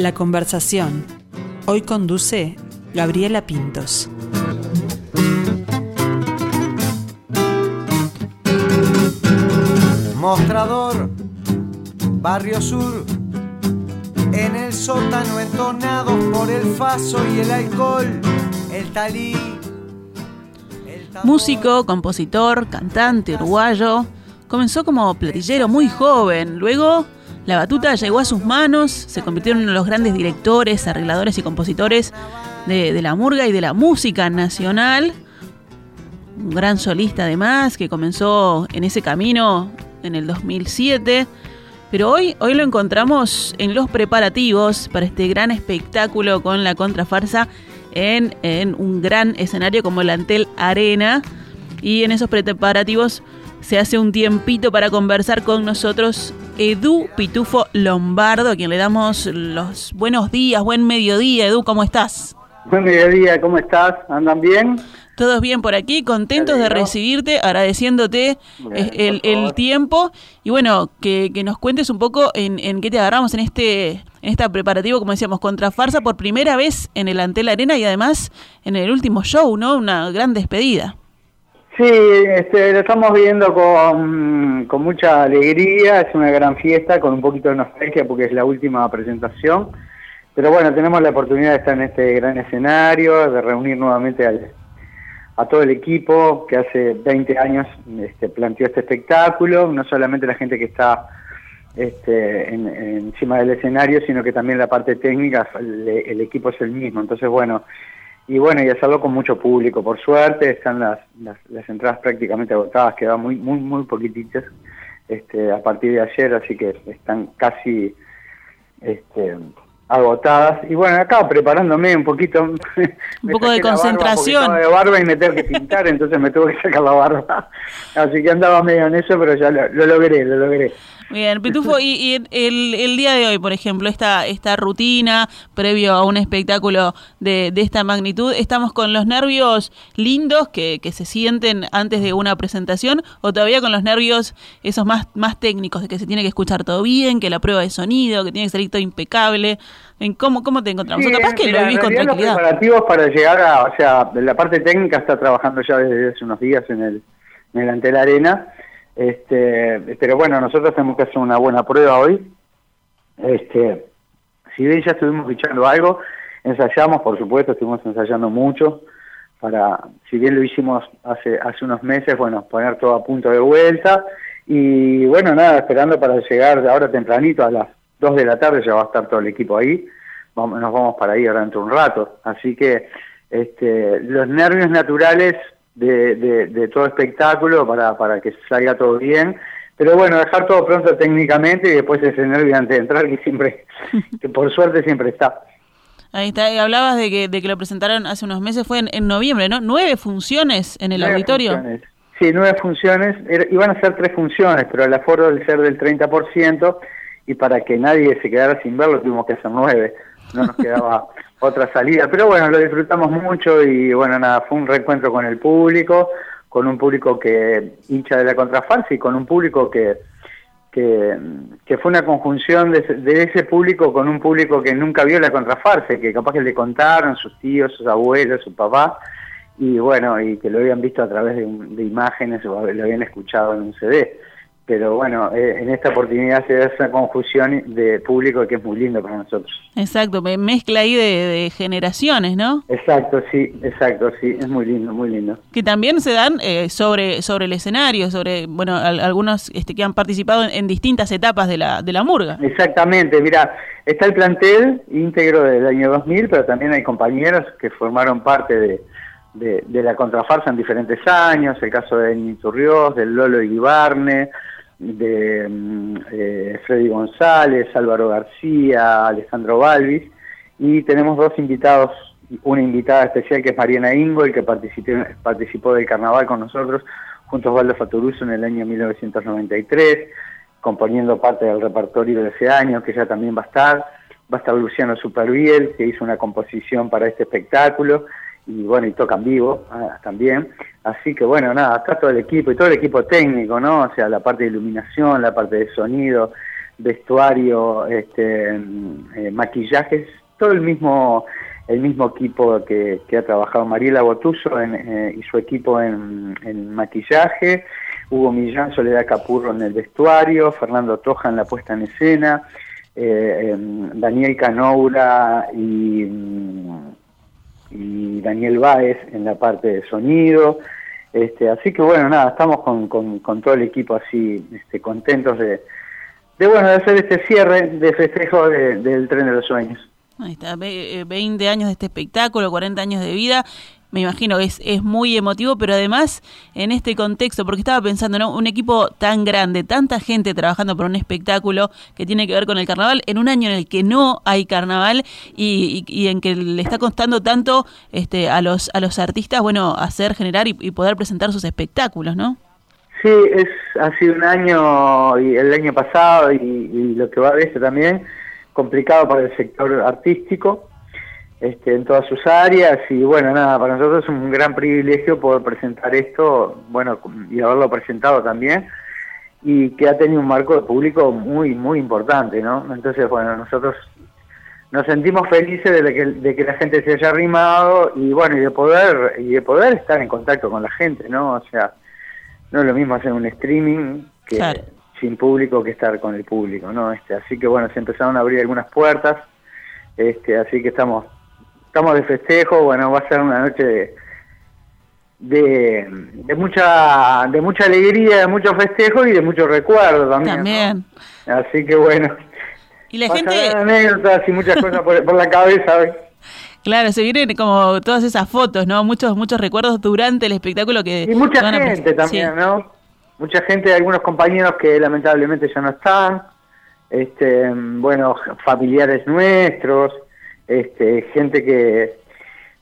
La conversación. Hoy conduce Gabriela Pintos. Mostrador, Barrio Sur, en el sótano entonados por el faso y el alcohol, el talí. Músico, compositor, cantante uruguayo, comenzó como platillero muy joven, luego la batuta llegó a sus manos, se convirtió en uno de los grandes directores, arregladores y compositores de, la murga y de la música nacional. Un gran solista además, que comenzó en ese camino en el 2007. Pero hoy, hoy lo encontramos en los preparativos para este gran espectáculo con la contrafarsa en, en un gran escenario como el Antel Arena. Y en esos preparativos se hace un tiempito para conversar con nosotros Edu Pitufo Lombardo, a quien le damos los buenos días, buen mediodía. Edu, ¿cómo estás? Buen mediodía, ¿cómo estás? ¿Andan bien? Todos bien por aquí, contentos de recibirte, agradeciéndote eh, el, tiempo y bueno, que, nos cuentes un poco en, en, qué te agarramos en este en esta preparativo, como decíamos, contra Farsa por primera vez en el Antel Arena y además en el último show, ¿no? Una gran despedida. Sí, este, lo estamos viendo con, con mucha alegría, es una gran fiesta, con un poquito de nostalgia porque es la última presentación, pero bueno, tenemos la oportunidad de estar en este gran escenario, de reunir nuevamente al, a todo el equipo que hace 20 años este, planteó este espectáculo, no solamente la gente que está este, encima del escenario, sino que también la parte técnica, el equipo es el mismo, entonces bueno, y bueno, y hacerlo con mucho público, por suerte, están las, las, entradas prácticamente agotadas, quedan muy, muy, muy poquititas este, a partir de ayer, así que están casi este, agotadas. Y bueno, acá preparándome un poquito. Un poco de concentración. de barba y me tengo que pintar, entonces me tuve que sacar la barba. Así que andaba medio en eso, pero ya lo logré, lo logré. Bien, Pitufo, y, el, el, día de hoy, por ejemplo, esta, esta rutina previo a un espectáculo de, de esta magnitud, ¿estamos con los nervios lindos que, que, se sienten antes de una presentación o todavía con los nervios esos más, más técnicos, de que se tiene que escuchar todo bien, que la prueba de sonido, que tiene que salir todo impecable? ¿En cómo, ¿Cómo te encontramos? Sí, capaz que lo vivís con tranquilidad. Los preparativos para llegar a, o sea, la parte técnica está trabajando ya desde hace unos días en el, en el ante la arena este, pero bueno, nosotros tenemos que hacer una buena prueba hoy. Este, si bien ya estuvimos fichando algo, ensayamos, por supuesto, estuvimos ensayando mucho para, si bien lo hicimos hace, hace unos meses, bueno, poner todo a punto de vuelta. Y bueno, nada, esperando para llegar ahora tempranito, a las 2 de la tarde ya va a estar todo el equipo ahí. Vamos, nos vamos para ahí ahora dentro de un rato. Así que este, los nervios naturales de, de, todo espectáculo para, para que salga todo bien. Pero bueno, dejar todo pronto técnicamente y después ese nervio antes de entrar que siempre, que por suerte siempre está. Ahí está, y hablabas de que, de que lo presentaron hace unos meses, fue en, noviembre, ¿no? ¿Nueve funciones en el auditorio? Sí, nueve funciones, iban a ser tres funciones, pero el aforo del ser del 30% y para que nadie se quedara sin verlo tuvimos que hacer nueve, no nos quedaba otra salida. Pero bueno, lo disfrutamos mucho y bueno, nada, fue un reencuentro con el público, con un público que hincha de la contrafarsa y con un público que, que, fue una conjunción de, de, ese público con un público que nunca vio la contrafarsa, que capaz que le contaron sus tíos, sus abuelos, su papá, y bueno, y que lo habían visto a través de, de imágenes o lo habían escuchado en un CD pero bueno, eh, en esta oportunidad se da esa confusión de público que es muy lindo para nosotros. Exacto, mezcla ahí de, generaciones, ¿no? Exacto, sí, exacto, sí, es muy lindo, muy lindo. Que también se dan eh, sobre sobre el escenario, sobre, bueno, algunos este, que han participado en, distintas etapas de la, de la murga. Exactamente, mira, está el plantel íntegro del año 2000, pero también hay compañeros que formaron parte de, de, la contrafarsa en diferentes años, el caso de Nito Ríos, del Lolo Ibarne, de mm, eh, Freddy González, Álvaro García, Alejandro Balvis, y tenemos dos invitados, una invitada especial que es Mariana Ingol, que participó, del carnaval con nosotros, junto a Osvaldo Fatoruso en el año 1993, componiendo parte del repertorio de ese año, que ya también va a estar. Va a estar Luciano Superviel, que hizo una composición para este espectáculo, y bueno, y tocan vivo ah, también. Así que bueno, nada, acá todo el equipo y todo el equipo técnico, ¿no? O sea, la parte de iluminación, la parte de sonido, vestuario, este, eh, maquillajes, todo el mismo el mismo equipo que, ha trabajado Mariela Botuso eh, y su equipo en, maquillaje, Hugo Millán, Soledad Capurro en el vestuario, Fernando Toja en la puesta en escena, eh, em, Daniel Canoura y, y, Daniel Báez en la parte de sonido. Este, así que bueno, nada, estamos con, con, todo el equipo así este, contentos de, de, bueno, de hacer este cierre de festejo del tren de los sueños. Ahí está, 20 años de este espectáculo, 40 años de vida me imagino que es, es muy emotivo, pero además en este contexto, porque estaba pensando, ¿no? Un equipo tan grande, tanta gente trabajando por un espectáculo que tiene que ver con el carnaval, en un año en el que no hay carnaval y, en que le está costando tanto este, a los a los artistas, bueno, hacer, generar y, poder presentar sus espectáculos, ¿no? Sí, es, ha sido un año, y el año pasado y, lo que va de este también, complicado para el sector artístico este, en todas sus áreas y bueno, nada, para nosotros es un gran privilegio poder presentar esto, bueno, y haberlo presentado también y que ha tenido un marco de público muy, muy importante, ¿no? Entonces, bueno, nosotros nos sentimos felices de que, de que la gente se haya arrimado y bueno, y de poder, y de poder estar en contacto con la gente, ¿no? O sea, no es lo mismo hacer un streaming que sin público que estar con el público, ¿no? Este, así que bueno, se empezaron a abrir algunas puertas, este, así que estamos estamos de festejo, bueno, va a ser una noche de, de, mucha de mucha alegría, de mucho festejo y de mucho recuerdo también. También. Así que bueno. Y la gente... anécdotas y muchas cosas por, la cabeza. Claro, se vienen como todas esas fotos, ¿no? Muchos muchos recuerdos durante el espectáculo que... Y mucha gente también, ¿no? Mucha gente, algunos compañeros que lamentablemente ya no están, este, bueno, familiares nuestros, este, gente que,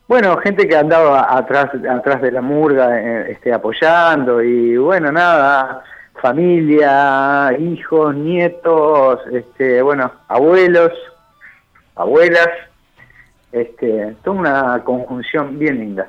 bueno, gente que andaba atrás, atrás de la murga eh, este, apoyando y bueno, nada, familia, hijos, nietos, este, bueno, abuelos, abuelas, este, toda una conjunción bien linda.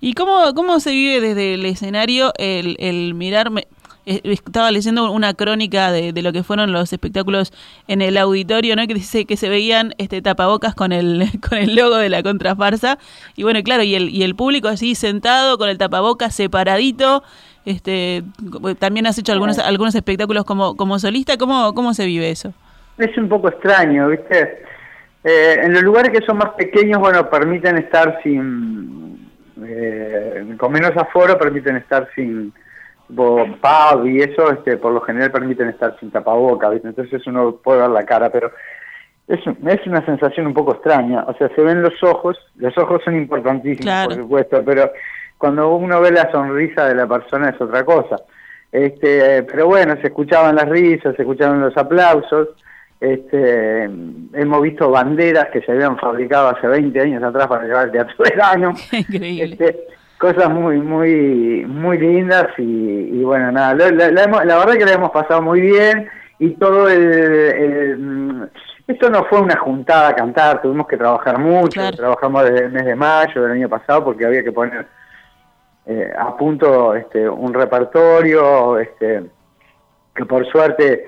¿Y cómo, cómo se vive desde el escenario el, el mirarme? Eh, estaba leyendo una crónica de, lo que fueron los espectáculos en el auditorio, ¿no? Que dice que se veían este tapabocas con el con el logo de la contrafarsa y bueno, claro, y el y el público así sentado con el tapabocas separadito. Este, también has hecho algunos algunos espectáculos como como solista, ¿cómo cómo se vive eso? Es un poco extraño, ¿viste? Eh, en los lugares que son más pequeños, bueno, permiten estar sin eh, con menos aforo, permiten estar sin pub y eso, este, por lo general permiten estar sin tapaboca, entonces uno puede ver la cara, pero es, es una sensación un poco extraña, o sea, se ven los ojos, los ojos son importantísimos, por supuesto, pero cuando uno ve la sonrisa de la persona es otra cosa. Este, pero bueno, se escuchaban las risas, se escuchaban los aplausos, este, hemos visto banderas que se habían fabricado hace 20 años atrás para llevar el teatro verano. Increíble. Este, cosas muy muy muy lindas y, bueno nada la, verdad que la hemos pasado muy bien y todo el, mm, esto no fue una juntada a cantar tuvimos que trabajar mucho trabajamos desde el mes de mayo del año pasado porque había que poner eh, a punto este un repertorio este que por suerte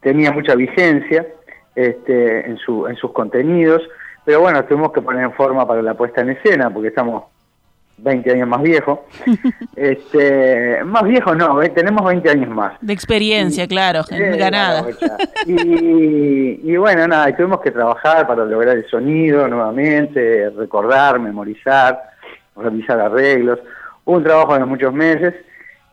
tenía mucha vigencia este en su en sus contenidos pero bueno tuvimos que poner en forma para la puesta en escena porque estamos 20 años más viejo. este, más viejo no, eh, tenemos 20 años más. De experiencia, claro, ganada. y, y, bueno, nada, tuvimos que trabajar para lograr el sonido nuevamente, recordar, memorizar, realizar arreglos. un trabajo de muchos meses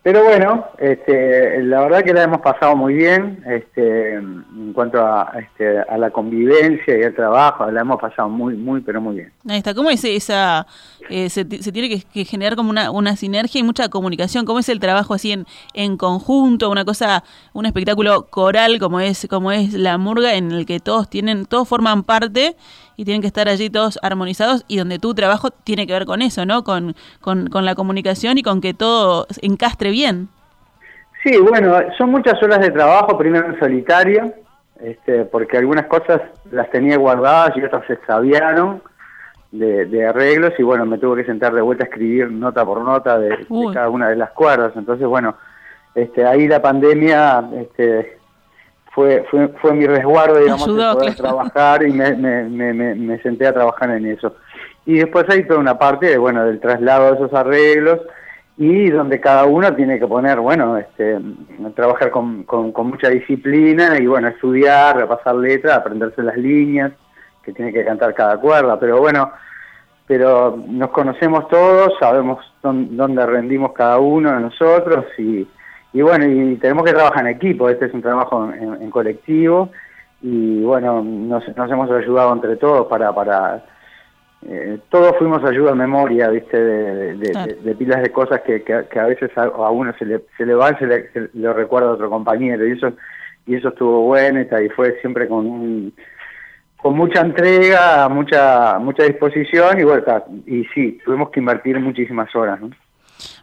pero bueno, este, la verdad que la hemos pasado muy bien este, en cuanto a, este, a la convivencia y al trabajo, la hemos pasado muy, muy, pero muy bien. Ahí está, ¿cómo es esa, eh, se, tiene que, generar como una, una sinergia y mucha comunicación? ¿Cómo es el trabajo así en, en conjunto, una cosa, un espectáculo coral como es, como es la murga en el que todos tienen, todos forman parte y tienen que estar allí todos armonizados y donde tu trabajo tiene que ver con eso, ¿no? Con, con, la comunicación y con que todo encastre bien. Sí, bueno, son muchas horas de trabajo, primero en solitario, este, porque algunas cosas las tenía guardadas y otras se extraviaron de, arreglos y bueno, me tuve que sentar de vuelta a escribir nota por nota de, cada una de las cuerdas. Entonces, bueno, este, ahí la pandemia este, fue, fue, fue mi resguardo, digamos, de poder trabajar y me, me, me, me, senté a trabajar en eso. Y después hay toda una parte, bueno, del traslado de esos arreglos y donde cada uno tiene que poner, bueno, este, trabajar con, con, con mucha disciplina y, bueno, estudiar, repasar letras, aprenderse las líneas que tiene que cantar cada cuerda, pero bueno, pero nos conocemos todos, sabemos dónde rendimos cada uno de nosotros y, y bueno, y tenemos que trabajar en equipo, este es un trabajo en, colectivo y bueno, nos, nos, hemos ayudado entre todos para... para eh, todos fuimos ayuda a memoria, ¿viste? De, pilas de cosas que, que, a veces a, uno se le, se le van, se le, se lo recuerda a otro compañero y eso y eso estuvo bueno y fue siempre con un con mucha entrega, mucha mucha disposición y bueno, y sí, tuvimos que invertir muchísimas horas, ¿no?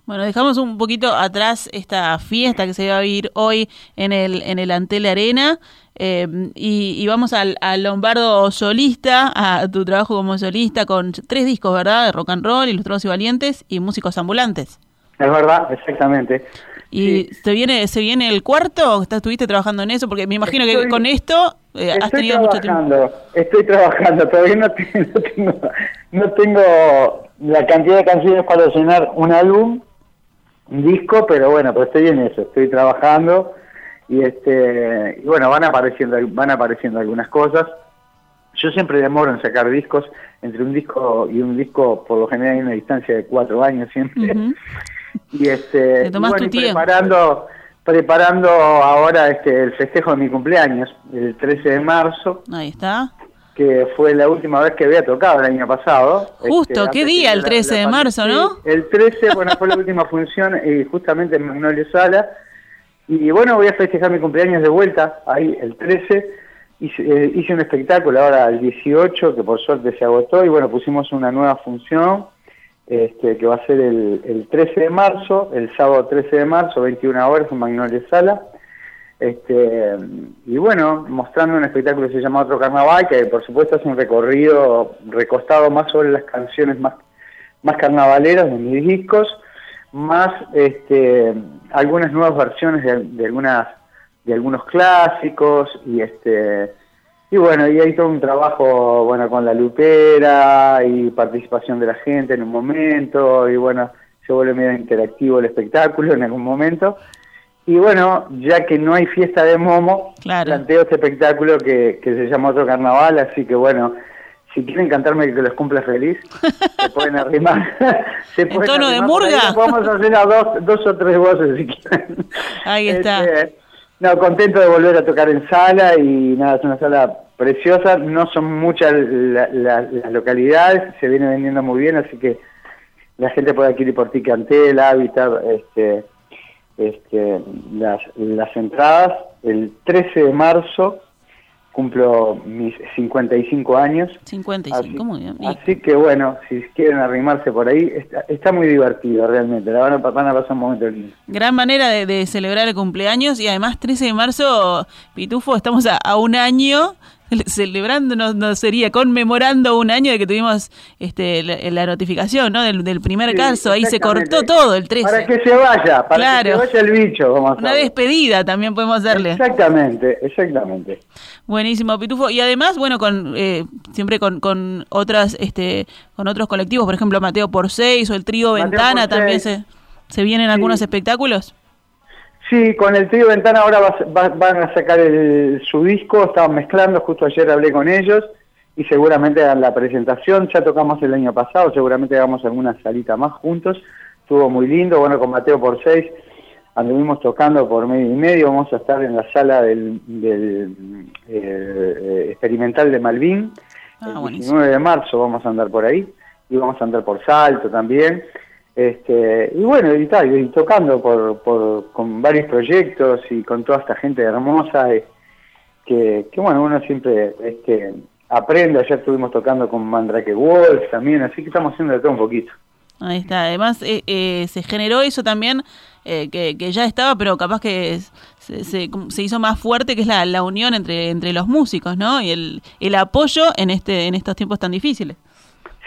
Bueno, dejamos un poquito atrás esta fiesta que se va a vivir hoy en el, en el Antel Arena eh, y, vamos al, Lombardo solista, a tu trabajo como solista con tres discos, ¿verdad? De rock and roll, Ilustrados y Valientes y Músicos Ambulantes. Es verdad, exactamente. ¿Y se viene se viene el cuarto? ¿Estuviste trabajando en eso? Porque me imagino que con esto eh, has tenido mucho tiempo. Estoy trabajando, todavía no tengo, no tengo la cantidad de canciones para llenar un álbum, un disco, pero bueno, pues estoy en eso, estoy trabajando y este y bueno, van apareciendo van apareciendo algunas cosas. Yo siempre demoro en sacar discos, entre un disco y un disco por lo general hay una distancia de cuatro años siempre. Y este preparando preparando ahora este el festejo de mi cumpleaños, el 13 de marzo. Ahí está que fue la última vez que había tocado el año pasado. Justo, este, ¿qué día? El 13 de marzo, ¿no? El 13, bueno, fue la última función y justamente en Magnolio Sala. Y bueno, voy a festejar mi cumpleaños de vuelta, ahí el 13. Hice, eh, hice un espectáculo ahora el 18, que por suerte se agotó, y bueno, pusimos una nueva función, este, que va a ser el, el 13 de marzo, el sábado 13 de marzo, 21 horas en Magnolia Sala. Este, y bueno, mostrando un espectáculo que se llama Otro Carnaval, que por supuesto es un recorrido recostado más sobre las canciones más, más carnavaleras de mis discos, más este, algunas nuevas versiones de, algunas de algunos clásicos y este y bueno y hay todo un trabajo bueno con la lupera y participación de la gente en un momento y bueno se vuelve medio interactivo el espectáculo en algún momento y bueno, ya que no hay fiesta de Momo, planteo este espectáculo que, que se llama Otro Carnaval, así que bueno, si quieren cantarme que los cumpla feliz, se pueden arrimar. se ¿En tono de murga? Vamos a hacer a dos, dos o tres voces si quieren. Ahí está. Este, no, contento de volver a tocar en sala y nada, es una sala preciosa. No son muchas las localidades, se viene vendiendo muy bien, así que la gente puede adquirir por Ticantel, Hábitat, este este, las, las entradas. El 13 de marzo cumplo mis 55 años. 55, muy bien. Así que bueno, si quieren arrimarse por ahí, está, muy divertido realmente, la van a, van a pasar un momento lindo. Gran manera de, celebrar el cumpleaños y además 13 de marzo, Pitufo, estamos a, a un año celebrando, no, sería conmemorando un año de que tuvimos este, la, notificación ¿no? del, primer caso. Ahí se cortó todo el 13. Para que se vaya, para que se vaya el bicho. Una despedida también podemos hacerle. Exactamente, exactamente. Buenísimo, Pitufo. Y además, bueno, con eh, siempre con, con otras, este, con otros colectivos, por ejemplo, Mateo por seis o el trío Ventana también se, se vienen algunos espectáculos. Sí, con el trío Ventana ahora van a sacar su disco, estaban mezclando, justo ayer hablé con ellos y seguramente hagan la presentación, ya tocamos el año pasado, seguramente hagamos alguna salita más juntos, estuvo muy lindo, bueno, con Mateo por seis anduvimos tocando por medio y medio, vamos a estar en la sala del, eh, experimental de Malvin, ah, el 19 de marzo vamos a andar por ahí, y vamos a andar por Salto también, este, y bueno, y, y tocando por, por, con varios proyectos y con toda esta gente hermosa, eh, que, que, bueno, uno siempre este, aprende. Ayer estuvimos tocando con Mandrake Wolf también, así que estamos haciendo de todo un poquito. Ahí está, además eh, eh, se generó eso también que, que, ya estaba, pero capaz que se, se, se, hizo más fuerte, que es la, la unión entre, entre los músicos, ¿no? Y el, el apoyo en, este, en estos tiempos tan difíciles.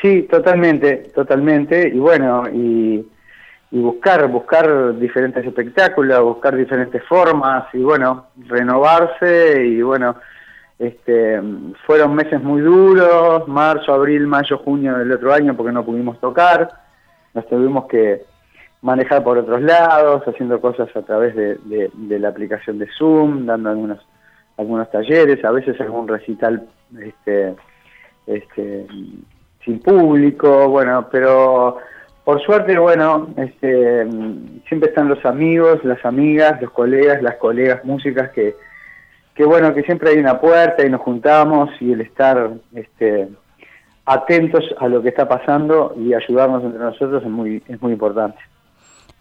Sí, totalmente, totalmente. Y bueno, y, buscar, buscar diferentes espectáculos, buscar diferentes formas y bueno, renovarse y bueno, este, fueron meses muy duros, marzo, abril, mayo, junio del otro año porque no pudimos tocar, nos tuvimos que manejar por otros lados, haciendo cosas a través de, de, la aplicación de Zoom, dando algunos algunos talleres, a veces algún recital este, este, sin público, bueno, pero por suerte, bueno, este, siempre están los amigos, las amigas, los colegas, las colegas músicas que, que bueno, que siempre hay una puerta y nos juntamos y el estar este, atentos a lo que está pasando y ayudarnos entre nosotros es muy, es muy importante.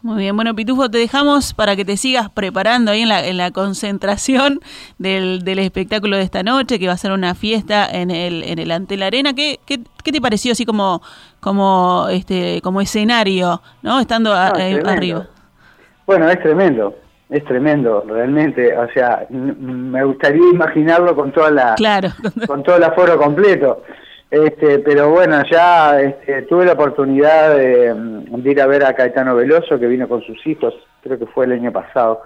Muy bien, bueno Pitufo, te dejamos para que te sigas preparando ahí en la, en la concentración del, del espectáculo de esta noche, que va a ser una fiesta en el, en el Ante la Arena. ¿Qué, qué, qué te pareció así como, como, este, como escenario, ¿no? estando eh, arriba? Bueno, es tremendo, es tremendo, realmente. O sea, me gustaría imaginarlo con toda la, claro. con todo el aforo completo. Este, pero bueno, ya este, tuve la oportunidad mm, de, ir a ver a Caetano Veloso, que vino con sus hijos, creo que fue el año pasado.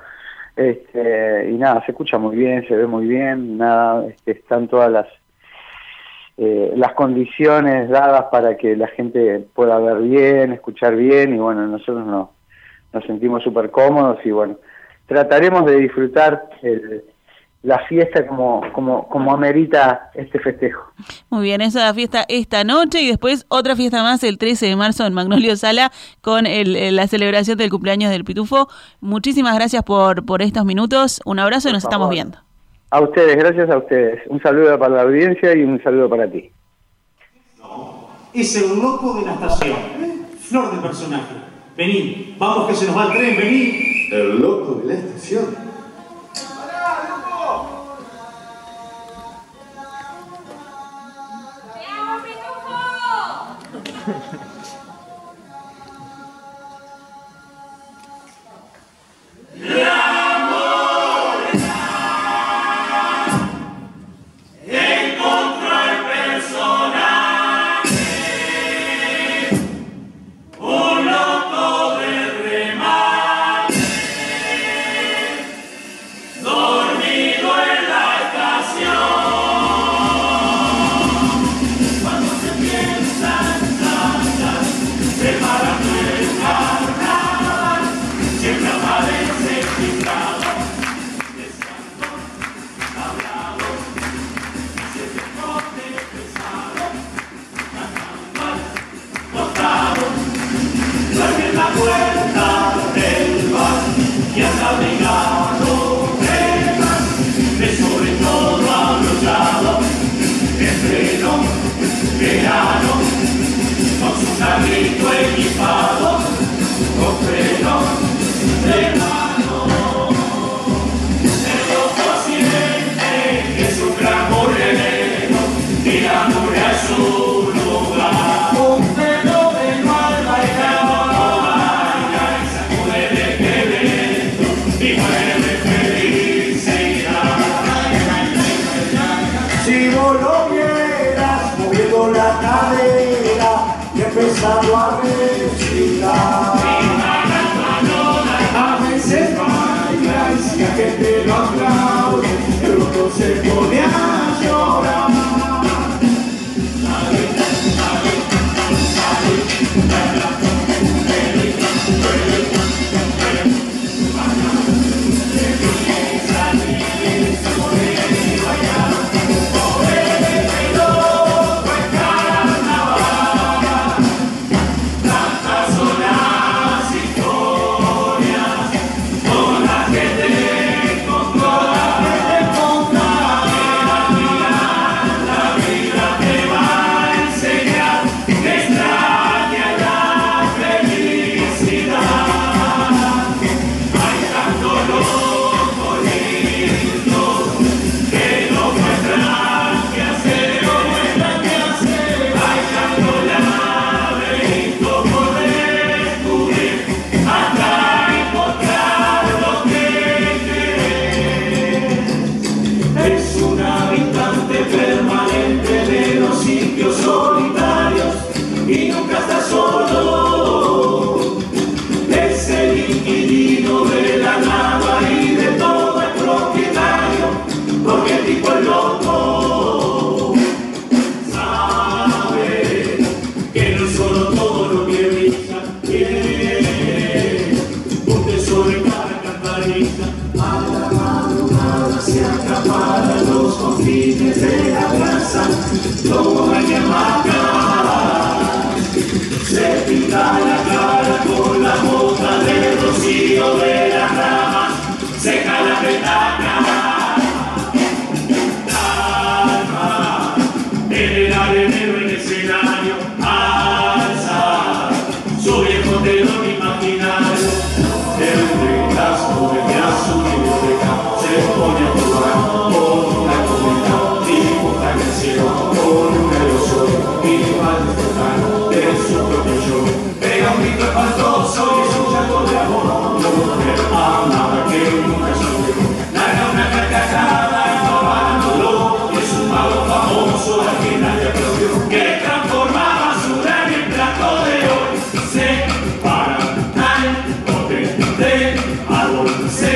Este, y nada, se escucha muy bien, se ve muy bien, nada, este, están todas las eh, las condiciones dadas para que la gente pueda ver bien, escuchar bien, y bueno, nosotros no, nos sentimos súper cómodos y bueno, trataremos de disfrutar el, la fiesta como, como, como amerita este festejo. Muy bien, esa fiesta esta noche y después otra fiesta más el 13 de marzo en Magnolio Sala con el, la celebración del cumpleaños del Pitufo. Muchísimas gracias por, por estos minutos, un abrazo y nos estamos viendo. A ustedes, gracias a ustedes. Un saludo para la audiencia y un saludo para ti. es el loco de la estación, flor de personaje. Vení, vamos que se nos va el tren, vení. El loco de la estación.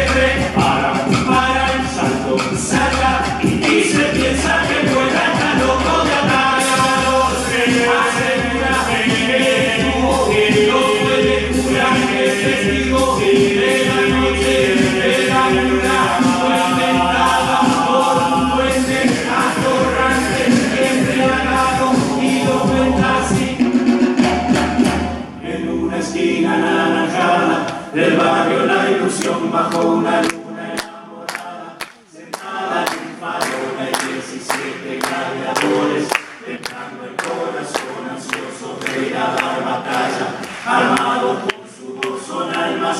siempre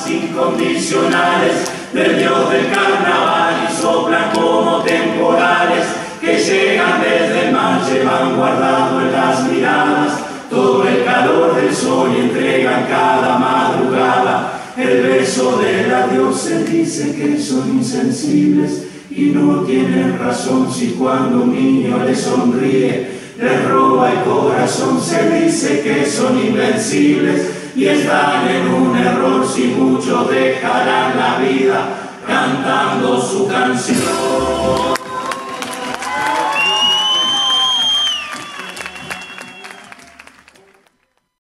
incondicionales del Dios del carnaval y soplan como temporales que llegan desde el mar, llevan guardado en las miradas todo el calor del sol y entregan cada madrugada el beso del adiós. Se dice que son insensibles y no tienen razón si cuando un niño le sonríe le roba el corazón. Se dice que son invencibles y están en un error si muchos dejarán la vida cantando su canción.